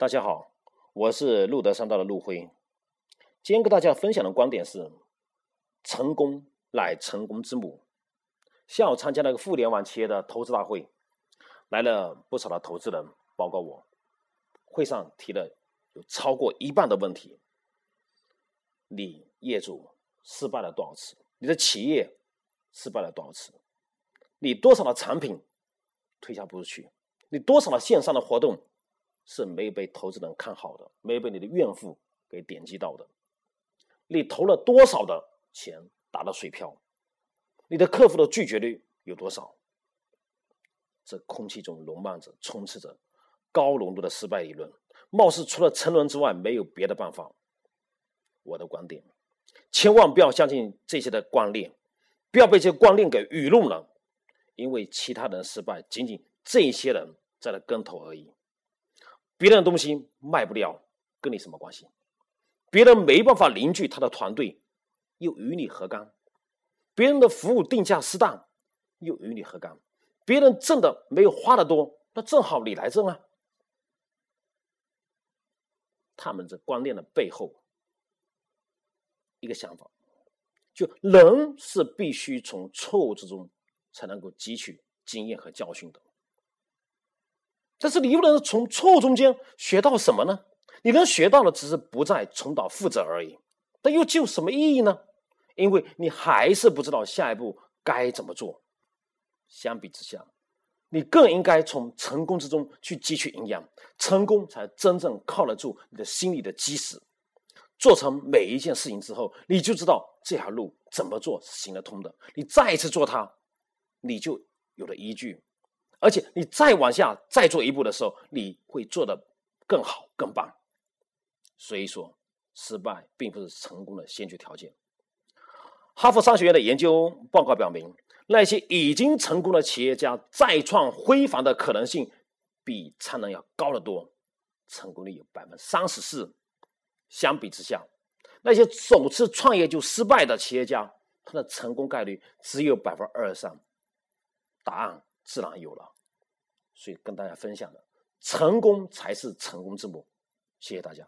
大家好，我是路德商道的陆辉。今天跟大家分享的观点是：成功乃成功之母。下午参加了个互联网企业的投资大会，来了不少的投资人报告我。会上提了有超过一半的问题：你业主失败了多少次？你的企业失败了多少次？你多少的产品推销不出去？你多少的线上的活动？是没有被投资人看好的，没有被你的怨妇给点击到的。你投了多少的钱打了水漂？你的客户的拒绝率有多少？这空气中弥漫着、充斥着高浓度的失败理论，貌似除了沉沦之外没有别的办法。我的观点，千万不要相信这些的观念，不要被这些观念给愚弄了，因为其他人失败，仅仅这些人在那跟头而已。别人的东西卖不了，跟你什么关系？别人没办法凝聚他的团队，又与你何干？别人的服务定价适当，又与你何干？别人挣的没有花的多，那正好你来挣啊！他们这观念的背后，一个想法，就人是必须从错误之中才能够汲取经验和教训的。但是你又能从错误中间学到什么呢？你能学到的只是不再重蹈覆辙而已。那又具有什么意义呢？因为你还是不知道下一步该怎么做。相比之下，你更应该从成功之中去汲取营养，成功才真正靠得住你的心理的基石。做成每一件事情之后，你就知道这条路怎么做是行得通的。你再一次做它，你就有了依据。而且你再往下再做一步的时候，你会做得更好更棒。所以说，失败并不是成功的先决条件。哈佛商学院的研究报告表明，那些已经成功的企业家再创辉煌的可能性比常人要高得多，成功率有百分之三十四。相比之下，那些首次创业就失败的企业家，他的成功概率只有百分之二十三。答案。自然有了，所以跟大家分享的，成功才是成功之母。谢谢大家。